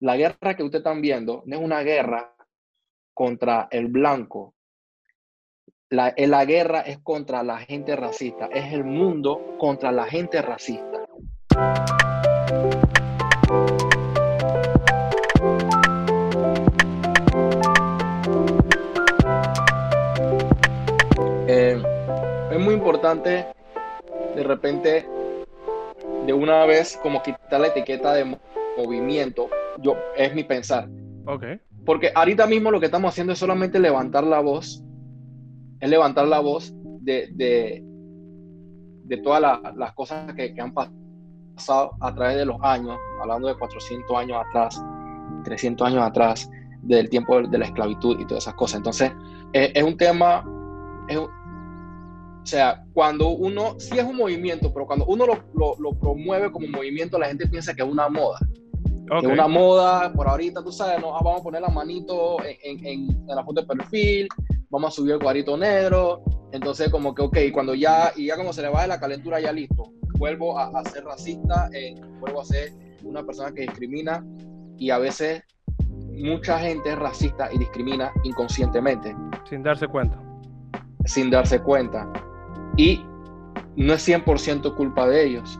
la guerra que ustedes están viendo no es una guerra contra el blanco. La, la guerra es contra la gente racista. Es el mundo contra la gente racista. Eh, es muy importante de repente de una vez como quitar la etiqueta de movimiento, yo es mi pensar. Ok. Porque ahorita mismo lo que estamos haciendo es solamente levantar la voz, es levantar la voz de, de, de todas las cosas que, que, han pasado a través de los años, hablando de 400 años atrás, 300 años atrás, del tiempo de la esclavitud y todas esas cosas. Entonces, es, es un tema, es, o sea, cuando uno, sí es un movimiento, pero cuando uno lo, lo, lo promueve como movimiento, la gente piensa que es una moda. Okay. Es una moda, por ahorita, tú sabes, no, vamos a poner la manito en, en, en, la foto de perfil, vamos a subir el cuadrito negro. Entonces, como que, ok, cuando ya, y ya como se le va de la calentura, ya listo. Vuelvo a, a ser racista, eh, vuelvo a ser una persona que discrimina y a veces mucha gente es racista y discrimina inconscientemente. Sin darse cuenta. Sin darse cuenta. Y no es 100% culpa de ellos.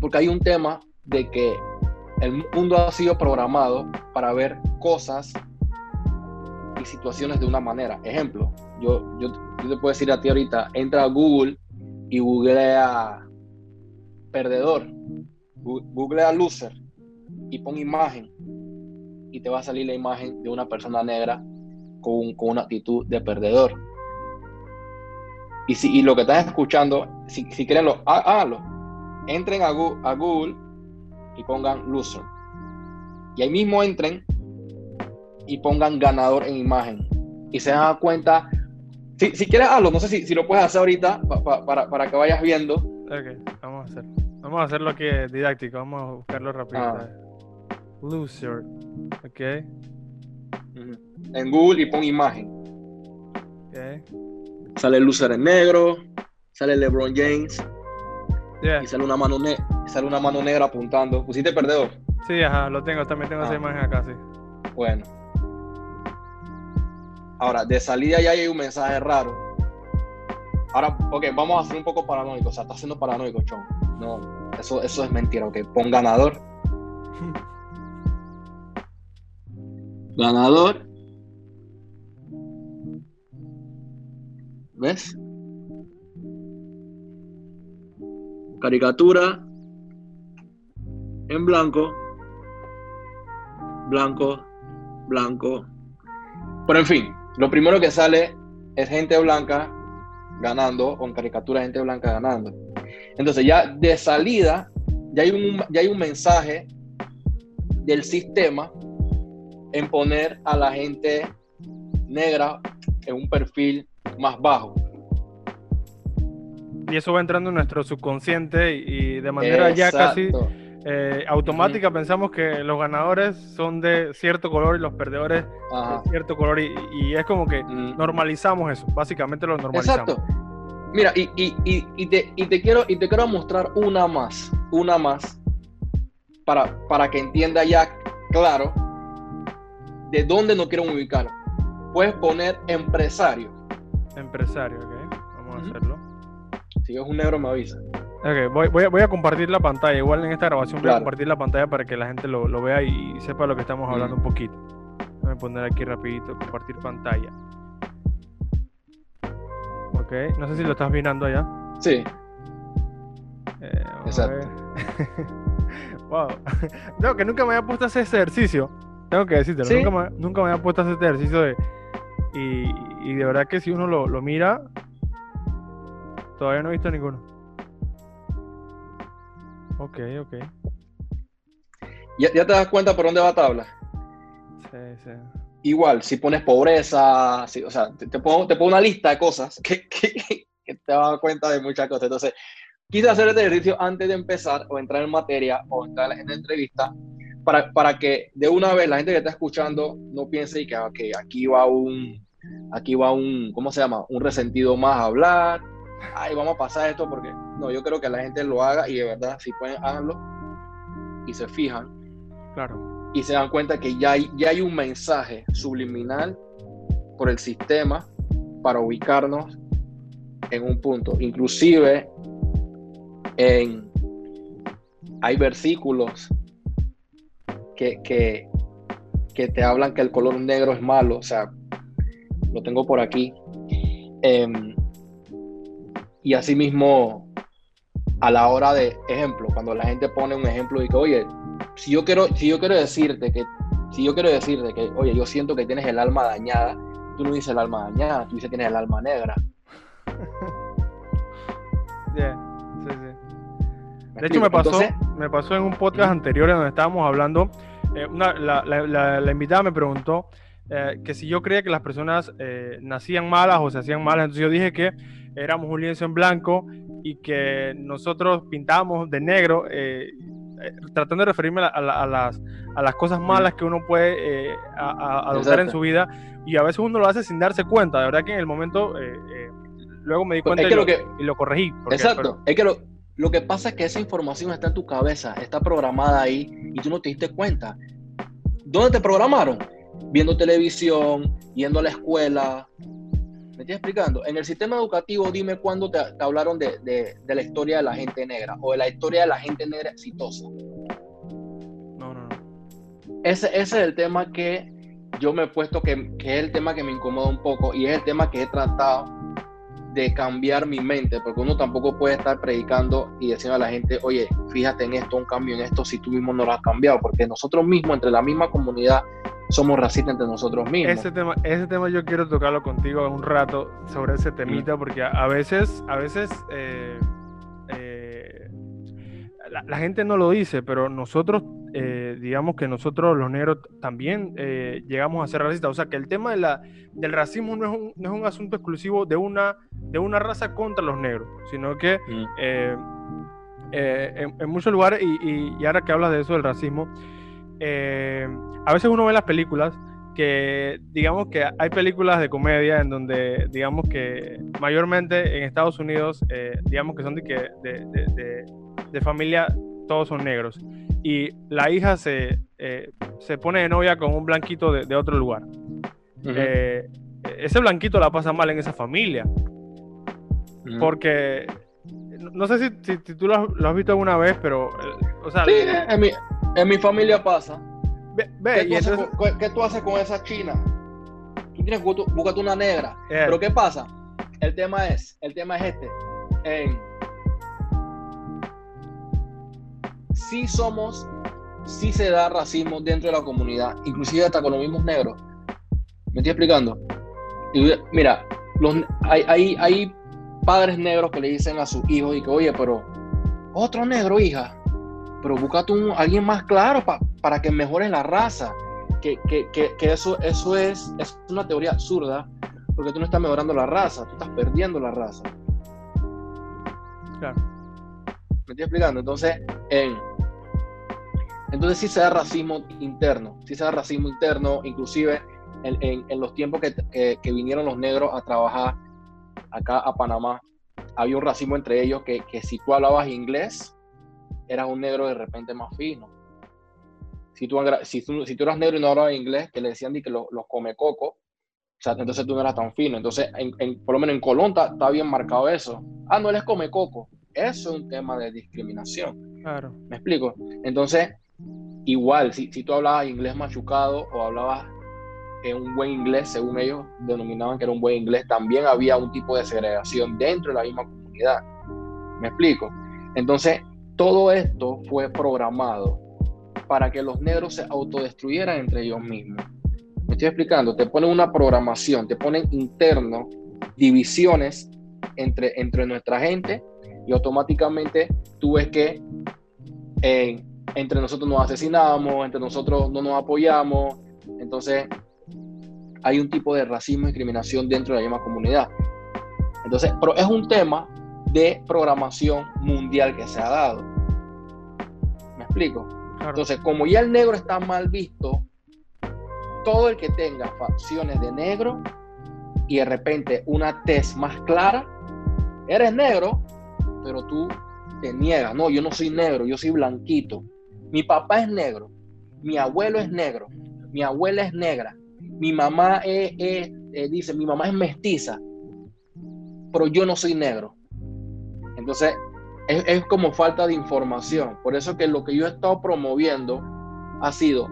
Porque hay un tema de que el mundo ha sido programado para ver cosas y situaciones de una manera. Ejemplo, yo, yo, yo te puedo decir a ti ahorita, entra a Google y googlea perdedor, googlea loser y pon imagen y te va a salir la imagen de una persona negra con, con una actitud de perdedor. Y, si, y lo que están escuchando, si, si quieren, lo, háganlo. Entren a Google, a Google y pongan loser. Y ahí mismo entren y pongan ganador en imagen. Y se dan cuenta. Si, si quieres, hazlo. No sé si, si lo puedes hacer ahorita pa, pa, para, para, que vayas viendo. Ok, vamos a hacerlo. Vamos a hacerlo aquí didáctico. Vamos a buscarlo rápido. Ah. Loser. Ok. En Google y pon imagen. Ok. Sale loser en negro. Sale LeBron James. Yeah. Y sale una mano, ne sale una mano negra apuntando. ¿Pusiste perdedor? Sí, ajá, lo tengo. También tengo ah. esa imagen acá, sí. Bueno. Ahora, de salida ya hay un mensaje raro. Ahora, ok, vamos a hacer un poco paranoico. O sea, está siendo paranoico, chon. No, eso, eso es mentira, ok. Pon ganador. ganador. ¿Ves? Caricatura en blanco, blanco, blanco. Pero en fin, lo primero que sale es gente blanca ganando, con caricatura de gente blanca ganando. Entonces ya de salida, ya hay un, ya hay un mensaje del sistema en poner a la gente negra en un perfil más bajo. Y eso va entrando en nuestro subconsciente y de manera Exacto. ya casi eh, automática uh -huh. pensamos que los ganadores son de cierto color y los perdedores Ajá. de cierto color y, y es como que uh -huh. normalizamos eso, básicamente lo normalizamos. Exacto. Mira, y, y, y, te, y, te quiero, y te quiero mostrar una más, una más, para, para que entienda ya claro de dónde nos quieren ubicar. Puedes poner empresario. Empresario, ok. Vamos a uh -huh. hacerlo. Si es un negro, me avisa. Ok, voy, voy, a, voy, a, compartir la pantalla. Igual en esta grabación claro. voy a compartir la pantalla para que la gente lo, lo vea y sepa lo que estamos hablando un poquito. Voy a poner aquí rapidito, compartir pantalla. Ok, no sé si lo estás mirando allá. Sí. Eh, Exacto. wow. Tengo que nunca me había puesto a hacer ese ejercicio. Tengo que decirte, ¿Sí? nunca, me, nunca me había puesto a hacer este ejercicio de... Y, y de verdad que si uno lo, lo mira, todavía no he visto ninguno. Ok, ok. ¿Ya, ¿Ya, te das cuenta por dónde va tabla? Sí, sí. Igual, si pones pobreza, si, o sea, te, te, pongo, te, pongo, una lista de cosas que, que, que te vas a dar cuenta de muchas cosas. Entonces, quise hacer este ejercicio antes de empezar o entrar en materia o entrar en la entrevista para, para que de una vez la gente que está escuchando no piense que okay, aquí va un, aquí va un, ¿cómo se llama? Un resentido más a hablar. Ay, vamos a pasar esto porque no, yo creo que la gente lo haga y de verdad, si pueden, háganlo y se fijan. Claro. y se dan cuenta que ya hay, ya hay un mensaje subliminal por el sistema para ubicarnos en un punto. Inclusive en, hay versículos que, que, que, te hablan que el color negro es malo. O sea, lo tengo por aquí. Eh, y asimismo, a la hora de ejemplo, cuando la gente pone un ejemplo y que, oye, si yo quiero, si yo quiero decirte que, si yo quiero decirte que, oye, yo siento que tienes el alma dañada, tú no dices el alma dañada, tú dices que tienes el alma negra. sí, sí. De hecho, me pasó, me pasó en un podcast anterior en donde estábamos hablando, eh, la, la, invitada me preguntó eh, que si yo creía que las personas eh, nacían malas o se hacían malas, entonces yo dije que éramos un lienzo en blanco y que nosotros pintábamos de negro, eh, eh, tratando de referirme a, las, a, las, cosas malas que uno puede eh, adoptar en su vida y a veces uno lo hace sin darse cuenta, de verdad que en el momento luego me di cuenta y, lo, y, lo, corregí. exacto, es que lo, lo que pasa es que esa información está en tu cabeza, está programada ahí y tú no te diste cuenta. ¿Dónde te programaron? Viendo televisión, yendo a la escuela, ¿Me estoy explicando? En el sistema educativo, dime cuándo te, hablaron de, de, de, la historia de la gente negra o de la historia de la gente negra exitosa. No, no, no. Ese, ese es el tema que yo me he puesto, que, que, es el tema que me incomoda un poco y es el tema que he tratado de cambiar mi mente, porque uno tampoco puede estar predicando y diciendo a la gente, oye, fíjate en esto, un cambio en esto, si tú mismo no lo has cambiado, porque nosotros mismos, entre la misma comunidad, somos racistas entre nosotros mismos. Ese tema, ese tema yo quiero tocarlo contigo un rato sobre ese temita, porque a, veces, a veces eh, eh, la, gente no lo dice, pero nosotros, eh, digamos que nosotros los negros también llegamos a ser racistas. O sea que el tema de la, del racismo no es, un, no es un asunto exclusivo de una, de una raza contra los negros, sino que en, muchos lugares, y, y ahora que hablas de eso del racismo, eh, a veces uno ve las películas que digamos que hay películas de comedia en donde digamos que mayormente en Estados Unidos eh, digamos que son de, que, de, familia todos son negros y la hija se, eh, se pone de novia con un blanquito de, otro lugar. ese blanquito la pasa mal en esa familia porque no sé si, tú lo has, visto alguna vez, pero o sea, en mi familia pasa. Ve, ¿Qué, tú haces con, esa china? Tú tienes que una negra. Pero ¿qué pasa? El tema es, el tema es este. Si somos, si se da racismo dentro de la comunidad, inclusive hasta con los mismos negros. ¿Me estoy explicando? mira, los, hay, hay, hay padres negros que le dicen a sus hijos y que, oye, pero otro negro, hija, pero búscate un, alguien más claro para que mejores la raza. Que, eso, eso es, es, una teoría absurda, porque tú no estás mejorando la raza, tú estás perdiendo la raza. Claro. ¿Me estoy explicando? Entonces, en, entonces sí se da racismo interno, sí se da racismo interno, inclusive en, los tiempos que, vinieron los negros a trabajar acá a Panamá, había un racismo entre ellos que, que si tú hablabas inglés, eras un negro de repente más fino. Si tú, si tú, si tú eras negro y no hablabas inglés, que le decían que los, come coco, o sea, entonces tú no eras tan fino. Entonces, en, por lo menos en Colón está, bien marcado eso. Ah, no, él come coco. Eso es un tema de discriminación. Claro. ¿Me explico? Entonces, igual, si, si tú hablabas inglés machucado o hablabas en un buen inglés, según ellos denominaban que era un buen inglés, también había un tipo de segregación dentro de la misma comunidad. ¿Me explico? Entonces, todo esto fue programado para que los negros se autodestruyeran entre ellos mismos. Me estoy explicando, te ponen una programación, te ponen interno divisiones entre, entre nuestra gente y automáticamente tú ves que entre nosotros nos asesinamos, entre nosotros no nos apoyamos, entonces hay un tipo de racismo y discriminación dentro de la misma comunidad. Entonces, pero es un tema de programación mundial que se ha dado. ¿Me explico? Entonces, como ya el negro está mal visto, todo el que tenga facciones de negro y de repente una tez más clara, eres negro, pero tú te niegas. No, yo no soy negro, yo soy blanquito. Mi papá es negro mi abuelo es negro, mi abuela es negra, mi mamá es, eh, dice, mi mamá es mestiza, pero yo no soy negro. Entonces, es, es, como falta de información. Por eso que lo que yo he estado promoviendo ha sido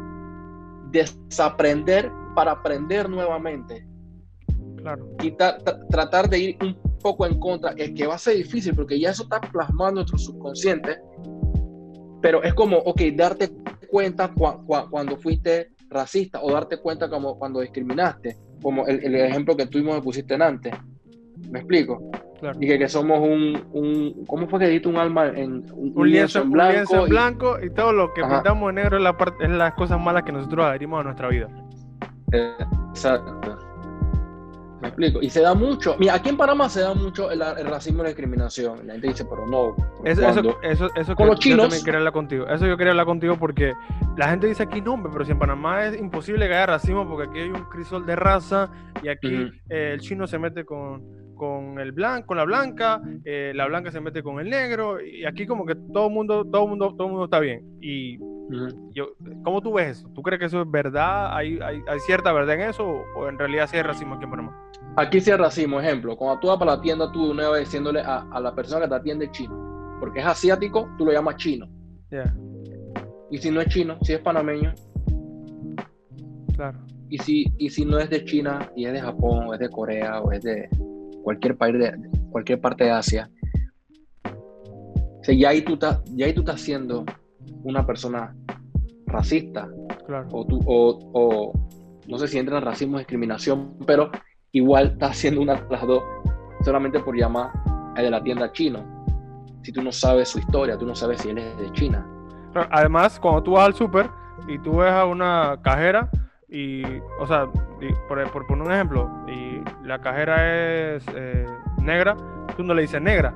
desaprender para aprender nuevamente. Claro. Y tratar de ir un poco en contra, es que va a ser difícil porque ya eso está plasmado en nuestro subconsciente, pero es como, ok, darte cuenta cuando fuiste racista o darte cuenta como cuando discriminaste, como el, ejemplo que tú me pusiste antes. ¿Me explico? Claro. Dije que somos un, un, ¿cómo fue que dijiste un alma en un, lienzo, en blanco? Un lienzo en blanco y, todo lo que pintamos en negro es, la parte, es las cosas malas que nosotros adherimos a nuestra vida. Exacto. Me explico. Y se da mucho. Mira, aquí en Panamá se da mucho el, racismo y la discriminación. La gente dice, pero no. Eso, eso, eso, con los chinos. Yo también quería hablar contigo. Eso yo quería hablar contigo porque la gente dice aquí, no, pero si en Panamá es imposible que haya racismo porque aquí hay un crisol de raza y aquí eh, el chino se mete con, con el blanco, con la blanca, eh, la blanca se mete con el negro y aquí como que todo el mundo, todo mundo, todo mundo está bien. Y yo, ¿cómo tú ves eso? ¿Tú crees que eso es verdad? ¿Hay, hay, hay cierta verdad en eso o, en realidad sí hay racismo aquí en Panamá? Aquí sí hay racismo, ejemplo, cuando tú vas para la tienda, tú una vez diciéndole a, a, la persona que te atiende chino, porque es asiático, tú lo llamas chino. Y si no es chino, si es panameño. Claro. Y si, y si no es de China y es de Japón o es de Corea o es de cualquier país de cualquier parte de Asia, o sea, ya ahí tú estás, ya ahí tú estás siendo una persona racista. Claro. O, tú, o, o no sé si entra en racismo o discriminación, pero igual está haciendo una de las dos solamente por llamar al de la tienda chino. Si tú no sabes su historia, tú no sabes si él es de China. Además, cuando tú vas al súper y tú ves a una cajera y, o sea, por, por, poner un ejemplo, y la cajera es eh, negra, tú no le dices negra.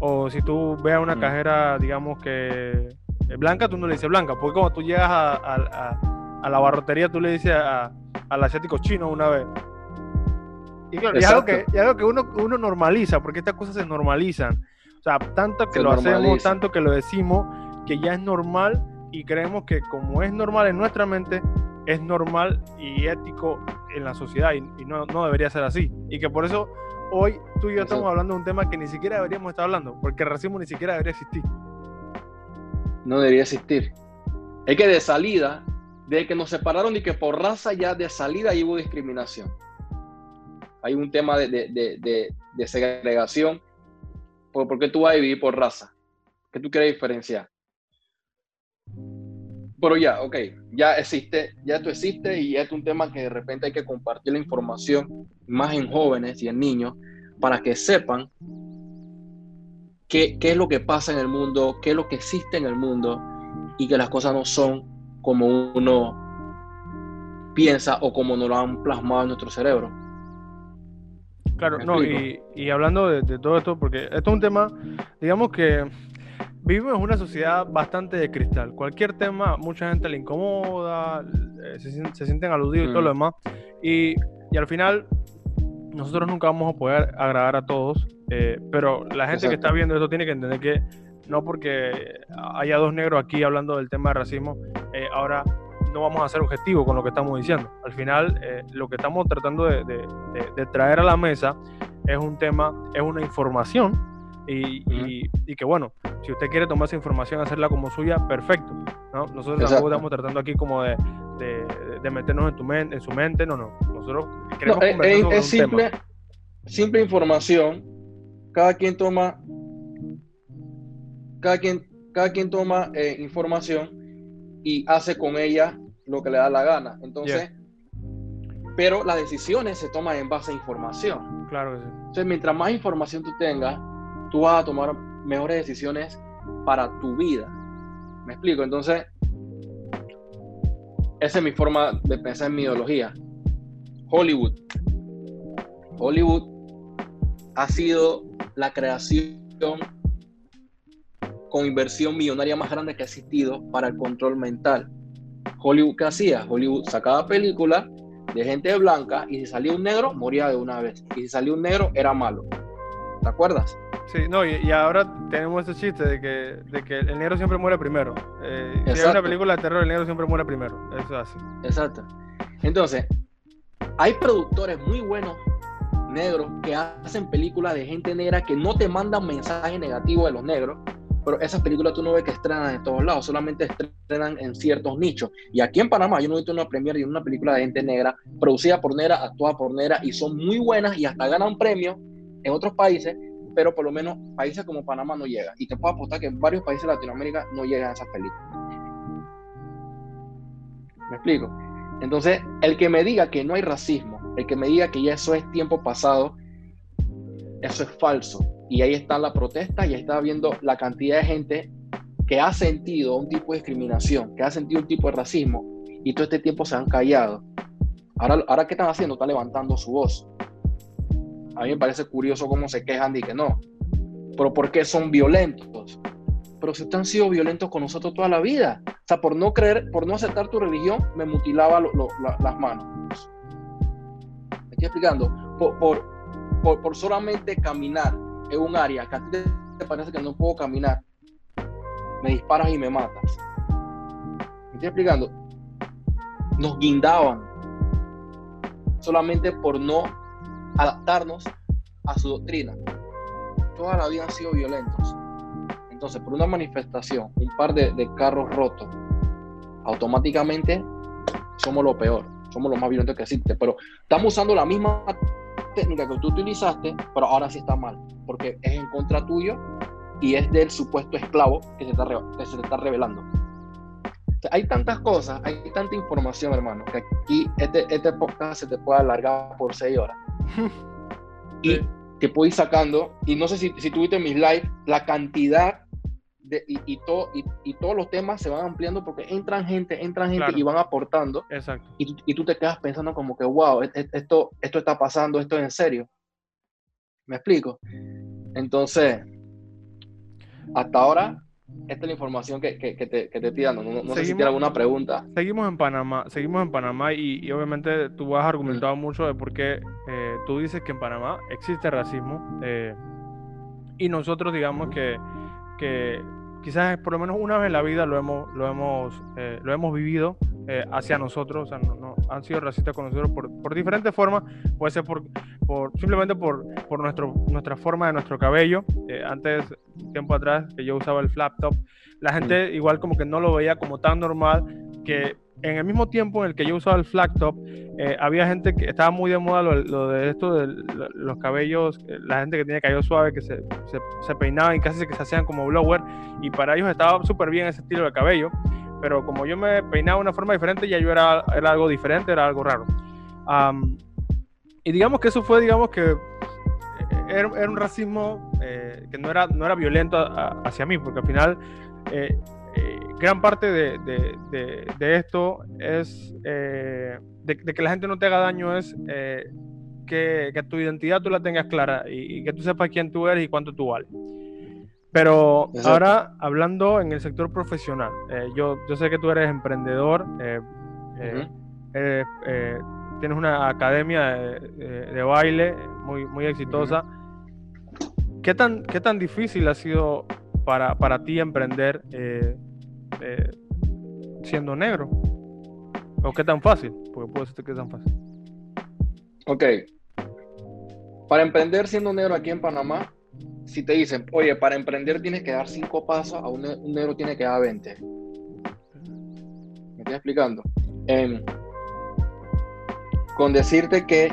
O si tú ves a una mm. cajera, digamos que es blanca, tú no le dices blanca. Porque cuando tú llegas a, la barrotería, tú le dices al asiático chino una vez, y claro, es algo que, algo que uno, uno normaliza, porque estas cosas se normalizan. O sea, tanto que lo hacemos, tanto que lo decimos, que ya es normal y creemos que como es normal en nuestra mente, es normal y ético en la sociedad y, no, no, debería ser así. Y que por eso hoy tú y yo estamos hablando de un tema que ni siquiera deberíamos estar hablando, porque el racismo ni siquiera debería existir. No debería existir. Es que de salida, de que nos separaron y que por raza ya de salida hubo discriminación hay un tema de, segregación. ¿Por, qué tú vas a vivir por raza? ¿Qué tú quieres diferenciar? Pero ya, ok, ya existe, ya esto existe y es un tema que de repente hay que compartir la información más en jóvenes y en niños para que sepan qué, qué es lo que pasa en el mundo, qué es lo que existe en el mundo y que las cosas no son como uno piensa o como nos lo han plasmado en nuestro cerebro. Claro, no, y, hablando de, todo esto, porque esto es un tema, digamos que vivimos en una sociedad bastante de cristal. Cualquier tema, mucha gente le incomoda, eh, se, sienten aludidos y todo lo mm. demás. Y, al final, nosotros nunca vamos a poder agradar a todos, eh, pero la gente que está viendo esto tiene que entender que no porque haya dos negros aquí hablando del tema de racismo, eh, ahora no vamos a ser objetivos con lo que estamos diciendo. Al final, eh, lo que estamos tratando de, traer a la mesa es un tema, es una información y, que bueno, si usted quiere tomar esa información, hacerla como suya, perfecto. ¿no? Nosotros estamos tratando aquí como de, meternos en, tu en su mente, no, no. Nosotros queremos no, es, es simple, simple información. Cada quien toma, cada quien, cada quien toma eh, información y hace con ella lo que le da la gana. Entonces, pero las decisiones se toman en base a información. Claro que sí. Entonces, mientras más información tú tengas, tú vas a tomar mejores decisiones para tu vida. ¿Me explico? Entonces, esa es mi forma de pensar en mi ideología. Hollywood. Hollywood ha sido la creación con inversión millonaria más grande que ha existido para el control mental. Hollywood, ¿qué hacía? Hollywood sacaba películas de gente blanca y si salía un negro, moría de una vez. Y si salía un negro, era malo. ¿Te acuerdas? Sí, no, y, ahora tenemos ese chiste de que, de que el negro siempre muere primero. Eh, si hay una película de terror, el negro siempre muere primero. Eso es así. Exacto. Entonces, hay productores muy buenos negros que hacen películas de gente negra que no te mandan mensajes negativos de los negros, pero esas películas tú no ves que estrenan en todos lados, solamente estrenan en ciertos nichos. Y aquí en Panamá yo no he visto una premiere de una película de gente negra, producida por negra, actuada por negra, y son muy buenas y hasta ganan premios en otros países, pero por lo menos países como Panamá no llegan. Y te puedo apostar que varios países de Latinoamérica no llegan a esas películas. ¿Me explico? Entonces, el que me diga que no hay racismo, el que me diga que ya eso es tiempo pasado, eso es falso y ahí está la protesta y ahí está viendo la cantidad de gente que ha sentido un tipo de discriminación, que ha sentido un tipo de racismo y todo este tiempo se han callado. Ahora, ahora ¿qué están haciendo? Están levantando su voz. A mí me parece curioso cómo se quejan y que no. Pero ¿por qué son violentos? Pero si ustedes han sido violentos con nosotros toda la vida. O sea, por no creer, por no aceptar tu religión, me mutilaba las manos. ¿Me estoy explicando? Por, por, por solamente caminar en un área que a ti te parece que no puedo caminar, me disparas y me matas. ¿Me estoy explicando? Nos guindaban solamente por no adaptarnos a su doctrina. Toda la vida han sido violentos. Entonces, por una manifestación, un par de, carros rotos, automáticamente somos lo peor, somos los más violentos que existe. Pero estamos usando la misma técnica que tú utilizaste, pero ahora sí está mal, porque es en contra tuyo y es del supuesto esclavo que se, está, está revelando. hay tantas cosas, hay tanta información, hermano, que aquí este, este podcast se te puede alargar por seis horas. y te puedo ir sacando, y no sé si, si tuviste mis live, la cantidad y, todo, y, todos los temas se van ampliando porque entran gente, entran gente y van aportando. Exacto. Y, tú te quedas pensando como que, wow, e, e, esto, esto está pasando, esto es en serio. ¿Me explico? Entonces, hasta ahora, esta es la información que, que, te, que te, estoy dando. No, sé si tienes alguna pregunta. Seguimos en Panamá, seguimos en Panamá y, obviamente tú has argumentado mucho de por qué eh, tú dices que en Panamá existe racismo eh, y nosotros digamos que que quizás por lo menos una vez en la vida lo hemos, lo hemos, eh, lo hemos vivido eh, hacia nosotros, o sea, no, han sido racistas con nosotros por, por diferentes formas, puede ser por, por simplemente por, por nuestro, nuestra forma de nuestro cabello. Eh, antes, tiempo atrás, que yo usaba el flap top, la gente igual como que no lo veía como tan normal que en el mismo tiempo en el que yo usaba el flat top, eh, había gente que estaba muy de moda lo, de esto de los cabellos, eh, la gente que tiene cabello suave, que se, se, peinaban y casi que se hacían como blower, y para ellos estaba súper bien ese estilo de cabello, pero como yo me peinaba de una forma diferente, ya yo era, era algo diferente, era algo raro. y digamos que eso fue, digamos que eh, era, un racismo que no era, no era violento hacia mí, porque al final gran parte de, esto es eh, de, que la gente no te haga daño es eh, que, tu identidad tú la tengas clara y, que tú sepas quién tú eres y cuánto tú vales. Pero ahora, hablando en el sector profesional, eh, yo, yo sé que tú eres emprendedor, tienes una academia de, baile muy, muy exitosa. ¿Qué, tan, ¿Qué tan difícil ha sido para, para ti emprender eh, siendo negro? ¿O qué tan fácil? Porque puede ser que es tan fácil. Ok. Para emprender siendo negro aquí en Panamá, si te dicen, oye, para emprender tienes que dar cinco pasos, a un, negro tiene que dar 20. ¿Me estoy explicando? Em, con decirte que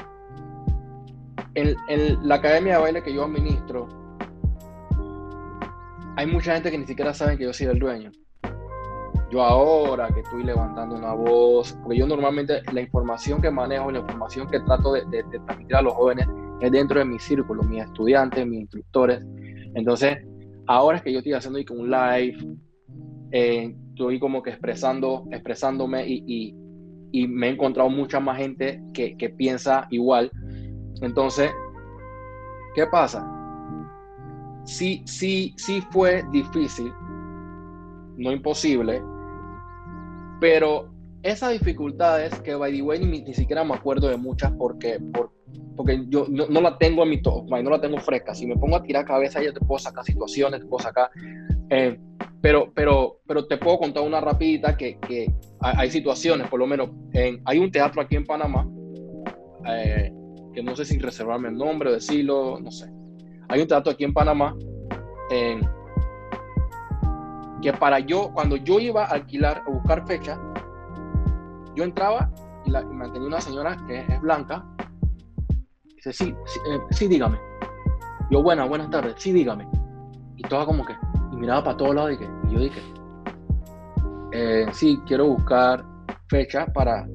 en, en, la academia de baile que yo administro, hay mucha gente que ni siquiera sabe que yo soy el dueño yo ahora que estoy levantando una voz, porque yo normalmente la información que manejo, la información que trato de, transmitir a los jóvenes es dentro de mi círculo, mis estudiantes, mis instructores. Entonces, ahora es que yo estoy haciendo un live, eh, estoy como que expresando, expresándome y, y, me he encontrado mucha más gente que, que piensa igual. Entonces, ¿qué pasa? Sí, sí, sí fue difícil, no imposible, pero esas dificultades, que by the way ni, siquiera me acuerdo de muchas porque, porque yo no, la tengo en mi top, no la tengo fresca. Si me pongo a tirar cabeza, ya te puedo sacar situaciones, te puedo sacar. Eh, pero, pero, pero te puedo contar una rapidita que, que hay, situaciones, por lo menos, en, hay un teatro aquí en Panamá, eh, que no sé si reservarme el nombre o decirlo, no sé. Hay un teatro aquí en Panamá que para yo, cuando yo iba a alquilar, a buscar fecha, yo entraba y, la, me mantenía una señora que es, blanca. Dice, sí, eh, sí, dígame. Yo, buena, buenas tardes, sí, dígame. Y toda como que, y miraba para todos lados y, que, y yo dije, eh, sí, quiero buscar fecha para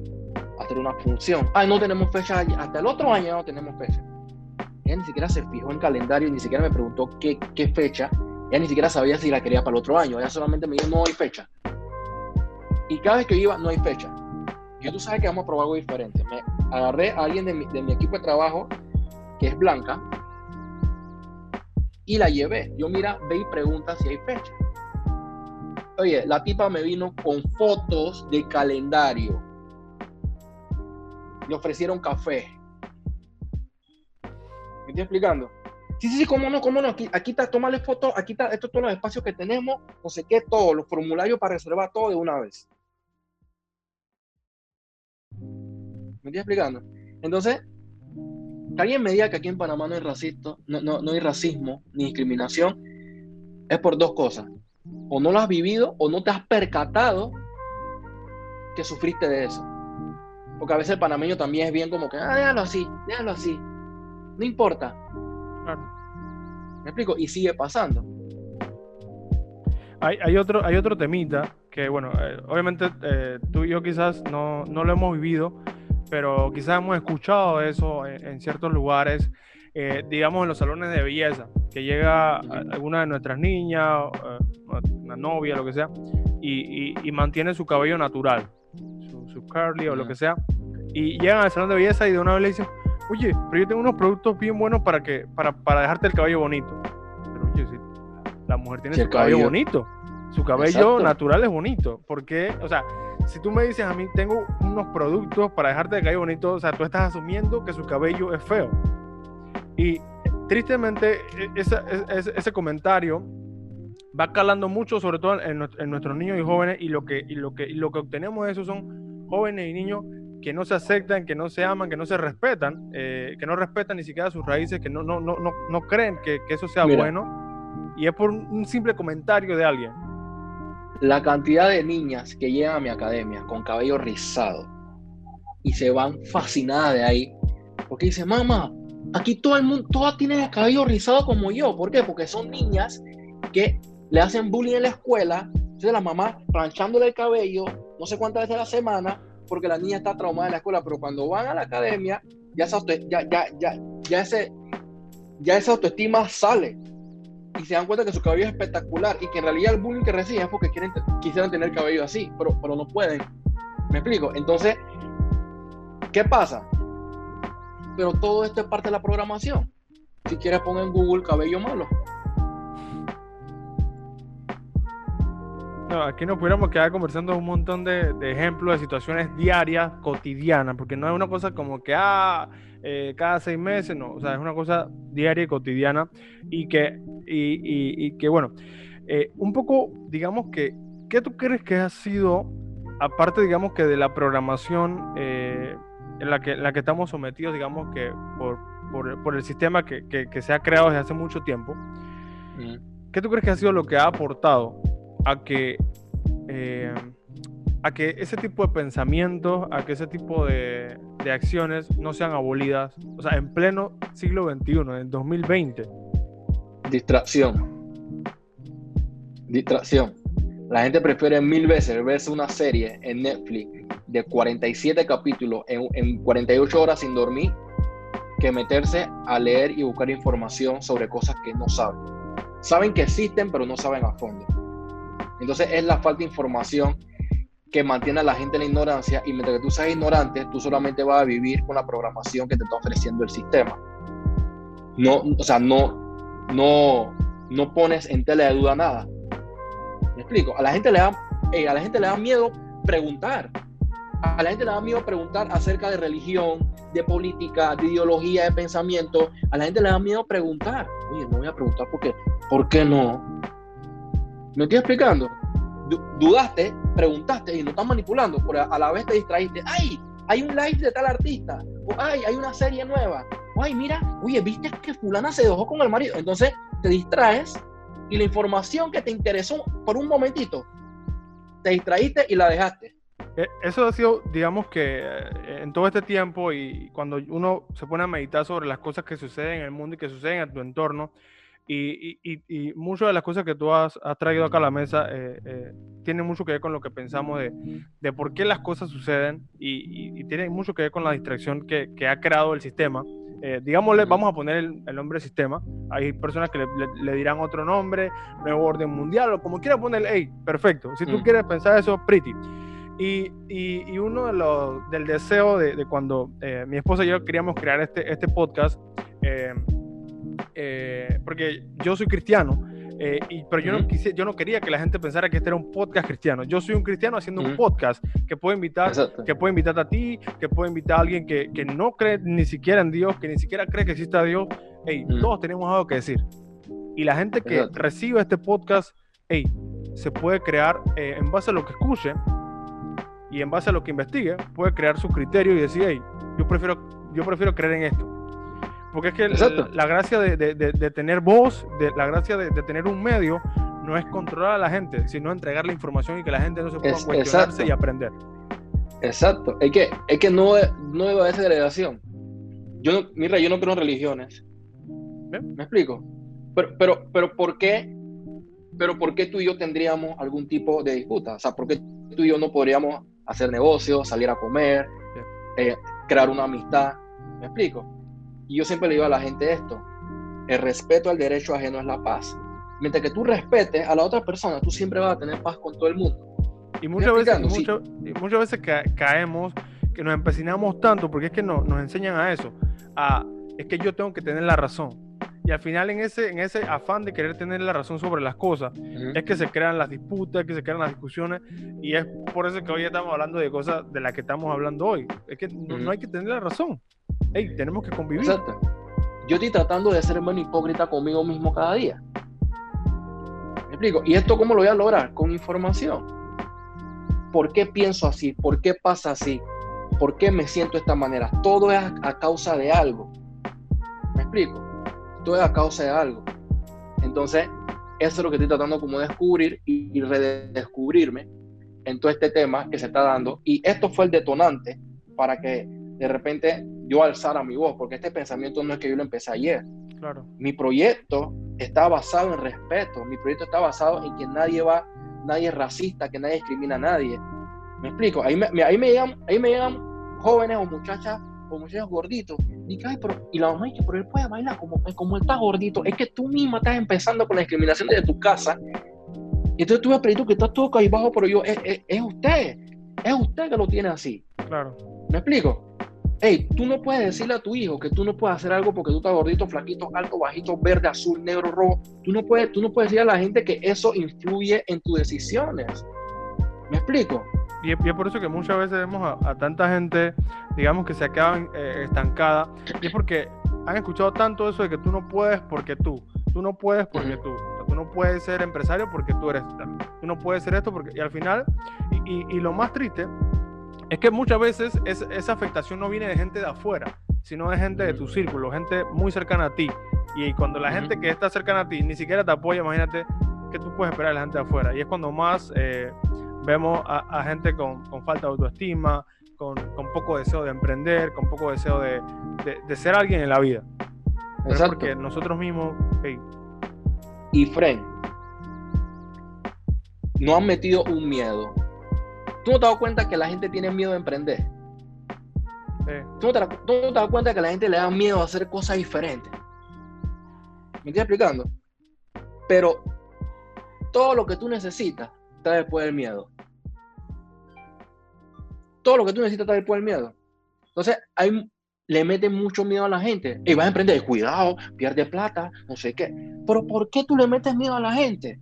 hacer una función. Ay, no tenemos fecha, hasta el otro año no tenemos fecha. Ella ni siquiera se fijó en calendario, ni siquiera me preguntó qué, qué fecha ya ni siquiera sabía si la quería para el otro año. Ella solamente me dijo, no hay fecha. Y cada vez que iba, no hay fecha. Yo tú sabes que vamos a probar algo diferente. Me agarré a alguien de mi, de mi equipo de trabajo, que es blanca, y la llevé. Yo mira, ve y pregunta si hay fecha. Oye, la tipa me vino con fotos de calendario. Le ofrecieron café. ¿Me estoy explicando? Sí, sí, sí, cómo no, cómo no. Aquí, aquí está, tómale foto, aquí está, estos todos los espacios que tenemos, no sé qué, todos los formularios para reservar todo de una vez. ¿Me estoy explicando? Entonces, que alguien me diga que aquí en Panamá no hay, racista, no, no, no hay racismo ni discriminación, es por dos cosas. O no lo has vivido o no te has percatado que sufriste de eso. Porque a veces el panameño también es bien como que, ah, déjalo así, déjalo así. No importa. ¿Me explico? Y sigue pasando. Hay, otro, hay otro temita que, bueno, eh, obviamente eh, tú y yo quizás no, lo hemos vivido, pero quizás hemos escuchado eso en, ciertos lugares, eh, digamos en los salones de belleza, que llega alguna de nuestras niñas, una novia, lo que sea, y, mantiene su cabello natural, su, curly o lo que sea, y llegan al salón de belleza y de una vez le dicen, oye, pero yo tengo unos productos bien buenos para que para, para dejarte el cabello bonito. Pero oye, si la mujer tiene su cabello, bonito, su cabello natural es bonito. Porque, o sea, si tú me dices a mí, tengo unos productos para dejarte cabello bonito, o sea, tú estás asumiendo que su cabello es feo. Y tristemente, e, ese, ese comentario va calando mucho, sobre todo en, nuestros niños y jóvenes, y lo que, y lo que, y lo que obtenemos de eso son jóvenes y niños que no se aceptan, que no se aman, que no se respetan, eh, que no respetan ni siquiera sus raíces, que no, no, no, no, creen que, eso sea bueno, y es por un simple comentario de alguien. La cantidad de niñas que llegan a mi academia con cabello rizado y se van fascinadas de ahí, porque dicen, mamá, aquí todo el mundo, todas tienen el cabello rizado como yo, ¿por qué? Porque son niñas que le hacen bullying en la escuela, entonces la mamá planchándole el cabello no sé cuántas veces a la semana, porque la niña está traumada en la escuela, pero cuando van a la academia, ya, esa, ya, ya, ya, ya, ese, ya esa autoestima sale y se dan cuenta que su cabello es espectacular y que en realidad el bullying que reciben es porque quieren, quisieran tener cabello así, pero, pero no pueden. ¿Me explico? Entonces, ¿qué pasa? Pero todo esto es parte de la programación. Si quieres poner en Google cabello malo. No, aquí nos pudiéramos quedar conversando un montón de, ejemplos de situaciones diarias, cotidianas, porque no es una cosa como que, ah, eh, cada seis meses, no, o sea, es una cosa diaria y cotidiana y que, y, que bueno, eh, un poco, digamos que, ¿qué tú crees que ha sido, aparte, digamos que de la programación eh, en, la que, la que estamos sometidos, digamos que por, por, el sistema que, que, se ha creado desde hace mucho tiempo, ¿qué tú crees que ha sido lo que ha aportado a que, eh, a que ese tipo de pensamientos, a que ese tipo de, de, acciones no sean abolidas, o sea, en pleno siglo XXI, en 2020. Distracción. Distracción. La gente prefiere mil veces verse una serie en Netflix de 47 capítulos en, en 48 horas sin dormir que meterse a leer y buscar información sobre cosas que no saben. Saben que existen, pero no saben a fondo. Entonces es la falta de información que mantiene a la gente en la ignorancia y mientras que tú seas ignorante, tú solamente vas a vivir con la programación que te está ofreciendo el sistema. No, o sea, no, no, no pones en tela de duda nada. ¿Me explico? A la gente le da, a la gente le da miedo preguntar. A la gente le da miedo preguntar acerca de religión, de política, de ideología, de pensamiento. A la gente le da miedo preguntar. Oye, no voy a preguntar porque, ¿por qué no? ¿Me estoy explicando? dudaste, preguntaste y no estás manipulando, pero a la vez te distraíste. ¡Ay! Hay un live de tal artista. ¡ay! Hay una serie nueva. ¡ay! Mira, oye, viste que fulana se dejó con el marido. Entonces te distraes y la información que te interesó por un momentito, te distraíste y la dejaste. Eh, eso ha sido, digamos que eh, en todo este tiempo y cuando uno se pone a meditar sobre las cosas que suceden en el mundo y que suceden en tu entorno, y, y, y, muchas de las cosas que tú has, traído acá a la mesa eh, eh, tienen mucho que ver con lo que pensamos de, de por qué las cosas suceden y, tienen mucho que ver con la distracción que, que ha creado el sistema. Eh, digámosle, vamos a poner el, el nombre sistema. Hay personas que le, le, dirán otro nombre, nuevo orden mundial o como quiera ponerle, hey, perfecto. Si tú quieres pensar eso, pretty. Y, y, y, uno de los, del deseo de, de cuando mi esposa y yo queríamos crear este, este podcast, eh, porque yo soy cristiano, eh, y, pero yo, no quise, yo no quería que la gente pensara que este era un podcast cristiano. Yo soy un cristiano haciendo un podcast que puede invitar, que puede invitar a ti, que puede invitar a alguien que, que, no cree ni siquiera en Dios, que ni siquiera cree que exista Dios. Hey, todos tenemos algo que decir. Y la gente que recibe este podcast, hey, se puede crear eh, en base a lo que escuche y en base a lo que investigue, puede crear su criterio y decir, hey, yo prefiero, yo prefiero creer en esto. Porque es que la, gracia de, tener voz, de, la gracia de, tener un medio, no es controlar a la gente, sino entregar la información y que la gente no se pueda cuestionarse y aprender. Exacto. Es que, es que no, no debe haber segregación. Yo mira, yo no creo en religiones. ¿Me explico? Pero, pero, pero, ¿por qué? Pero ¿por qué tú y yo tendríamos algún tipo de disputa? O sea, ¿por qué tú y yo no podríamos hacer negocios, salir a comer, eh, crear una amistad? ¿Me explico? Y yo siempre le digo a la gente esto, el respeto al derecho ajeno es la paz. Mientras que tú respetes a la otra persona, tú siempre vas a tener paz con todo el mundo. Y muchas veces, muchas veces caemos, que nos empecinamos tanto, porque es que no, nos enseñan a eso, a, es que yo tengo que tener la razón. Y al final en ese, en ese afán de querer tener la razón sobre las cosas, es que se crean las disputas, que se crean las discusiones, y es por eso que hoy estamos hablando de cosas de las que estamos hablando hoy. Es que no hay que tener la razón hey, tenemos que convivir. Exacto. Yo estoy tratando de ser menos hipócrita conmigo mismo cada día. ¿Me explico? ¿Y esto cómo lo voy a lograr? Con información. ¿Por qué pienso así? ¿Por qué pasa así? ¿Por qué me siento de esta manera? Todo es a, causa de algo. ¿Me explico? Todo es a causa de algo. Entonces, eso es lo que estoy tratando como de descubrir y redescubrirme en todo este tema que se está dando. Y esto fue el detonante para que de repente yo alzara mi voz, porque este pensamiento no es que yo lo empecé ayer. Claro. Mi proyecto está basado en respeto, mi proyecto está basado en que nadie va, nadie es racista, que nadie discrimina a nadie. ¿Me explico? Ahí me, ahí me, llegan, ahí me llegan jóvenes o muchachas o muchachos gorditos. Y, pero, y la mamá dice, pero él puede bailar como, como él está gordito. Es que tú misma estás empezando con la discriminación desde tu casa. Y entonces tú tú que estás todo bajo, pero yo, es, es, es usted. Es usted que lo tiene así. Claro. ¿Me explico? Hey, tú no puedes decirle a tu hijo que tú no puedes hacer algo porque tú estás gordito, flaquito, alto, bajito, verde, azul, negro, rojo. Tú no puedes, tú no puedes decirle a la gente que eso influye en tus decisiones. ¿Me explico? Y es, por eso que muchas veces vemos a, tanta gente, digamos, que se acaba eh, estancada. Y es porque han escuchado tanto eso de que tú no puedes porque tú. Tú no puedes porque tú. tú no puedes ser empresario porque tú eres. Tú no puedes ser esto porque. Y al final, y, y lo más triste es que muchas veces esa afectación no viene de gente de afuera, sino de gente de tu círculo, gente muy cercana a ti. Y cuando la gente que está cercana a ti ni siquiera te apoya, imagínate que tú puedes esperar a la gente de afuera. Y es cuando más eh, vemos a, gente con, falta de autoestima, con, poco deseo de emprender, con poco deseo de, ser alguien en la vida. Exacto. porque nosotros mismos... Y Fren, no han metido un miedo ¿Tú no te das cuenta que la gente tiene miedo de emprender? ¿Tú, no te, das cuenta que la gente le da miedo a hacer cosas diferentes? ¿Me estoy explicando? Pero todo lo que tú necesitas está después del miedo. Todo lo que tú necesitas está después del miedo. Entonces, hay, le meten mucho miedo a la gente. Y vas a emprender, cuidado, pierde plata, no sé qué. Pero ¿por qué tú le metes miedo a la gente?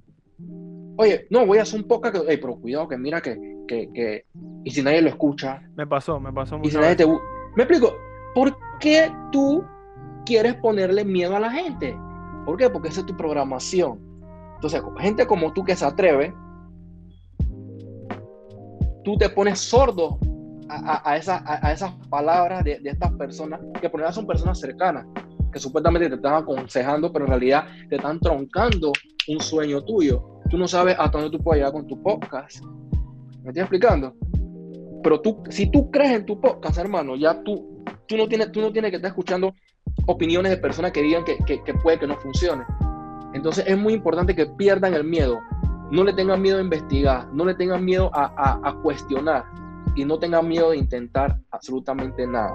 Oye, no, voy a hacer un podcast, que, pero cuidado que mira que, que, que, y si nadie lo escucha. Me pasó, me pasó mucho. Y si nadie te... Me explico, ¿por qué tú quieres ponerle miedo a la gente? ¿Por qué? Porque esa es tu programación. Entonces, gente como tú que se atreve, tú te pones sordo a, a, a, esas palabras de, de, estas personas, que por son personas cercanas, que supuestamente te están aconsejando, pero en realidad te están troncando un sueño tuyo. Tú no sabes hasta dónde tú puedes llegar con tu podcast. ¿Me estoy explicando? Pero tú, si tú crees en tu podcast, hermano, ya tú, tú, no, tienes, tú no tienes que estar escuchando opiniones de personas que digan que, puede que no funcione. Entonces es muy importante que pierdan el miedo. No le tengan miedo a investigar, no le tengan miedo a, a, a cuestionar y no tengan miedo de intentar absolutamente nada.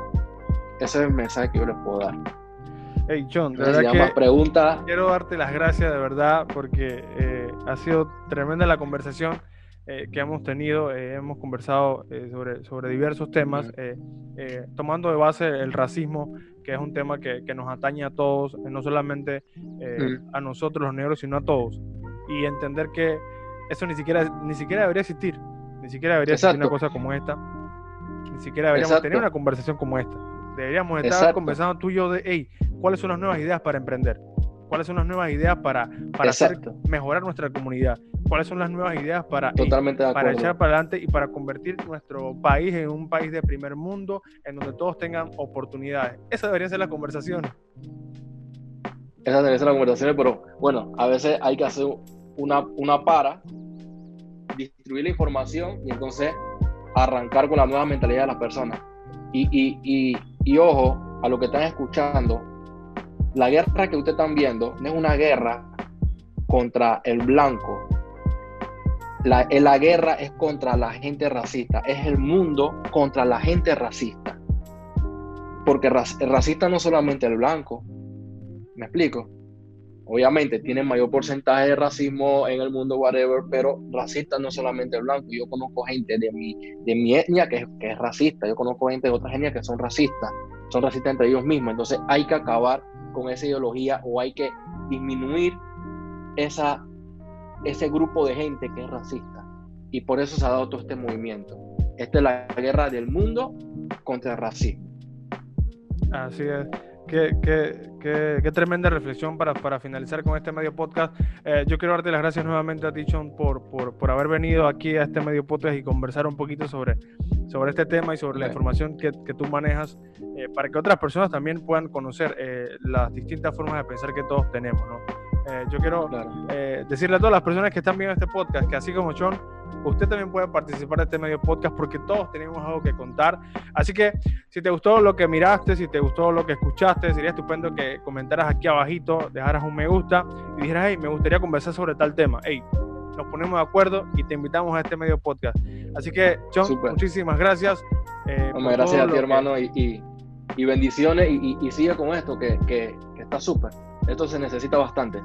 Ese es el mensaje que yo les puedo dar. Hey John, de verdad que quiero darte las gracias de verdad porque eh, ha sido tremenda la conversación eh, que hemos tenido. Eh, hemos conversado sobre, sobre diversos temas, tomando de base el racismo, que es un tema que, que nos atañe a todos, no solamente a nosotros los negros, sino a todos. Y entender que eso ni siquiera, ni siquiera debería existir. Ni siquiera debería existir una cosa como esta. Ni siquiera deberíamos tener una conversación como esta. Deberíamos estar conversando tú y yo de, hey, ¿cuáles son las nuevas ideas para emprender? ¿Cuáles son las nuevas ideas para, para hacer, mejorar nuestra comunidad? ¿Cuáles son las nuevas ideas para, para echar para adelante y para convertir nuestro país en un país de primer mundo en donde todos tengan oportunidades? Esas deberían ser las conversaciones. Esas deberían ser las conversaciones, pero bueno, a veces hay que hacer una, una para distribuir la información y entonces arrancar con la nueva mentalidad de las personas. Y, y, y, y ojo a lo que están escuchando, la guerra que ustedes están viendo no es una guerra contra el blanco. La, la guerra es contra la gente racista, es el mundo contra la gente racista. Porque racista no solamente el blanco, ¿me explico? obviamente tienen mayor porcentaje de racismo en el mundo, whatever, pero racista no solamente el blanco. Yo conozco gente de mi, de mi etnia que que es racista, yo conozco gente de otras etnias que son racistas, son racistas entre ellos mismos. Entonces hay que acabar con esa ideología o hay que disminuir esa, ese grupo de gente que es racista. Y por eso se ha dado todo este movimiento. Esta es la guerra del mundo contra el racismo. Así es. Qué, qué, qué, tremenda reflexión para, para, finalizar con este medio podcast. Eh, yo quiero darte las gracias nuevamente a ti, por, por, por, haber venido aquí a este medio podcast y conversar un poquito sobre, sobre este tema y sobre la información que, que tú manejas eh, para que otras personas también puedan conocer eh, las distintas formas de pensar que todos tenemos. ¿no? yo quiero decirle a todas las personas que están viendo este podcast que así como John, usted también puede participar de este medio podcast porque todos tenemos algo que contar. Así que si te gustó lo que miraste, si te gustó lo que escuchaste, sería estupendo que comentaras aquí abajito, dejaras un me gusta y dijeras, hey, me gustaría conversar sobre tal tema. Hey, nos ponemos de acuerdo y te invitamos a este medio podcast. Así que, John, muchísimas gracias. Eh, gracias a ti, hermano, y, y, bendiciones y, sigue con esto, que, que, que está súper. Esto se necesita bastante.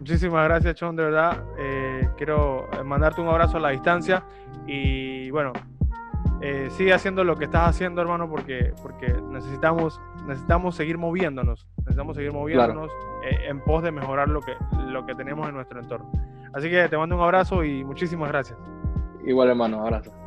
Muchísimas gracias, Chon, de verdad. Eh, quiero mandarte un abrazo a la distancia y bueno, eh, sigue haciendo lo que estás haciendo, hermano, porque, porque necesitamos, necesitamos seguir moviéndonos, necesitamos seguir moviéndonos eh, en pos de mejorar lo que, lo que tenemos en nuestro entorno. Así que te mando un abrazo y muchísimas gracias. Igual, hermano, abrazo.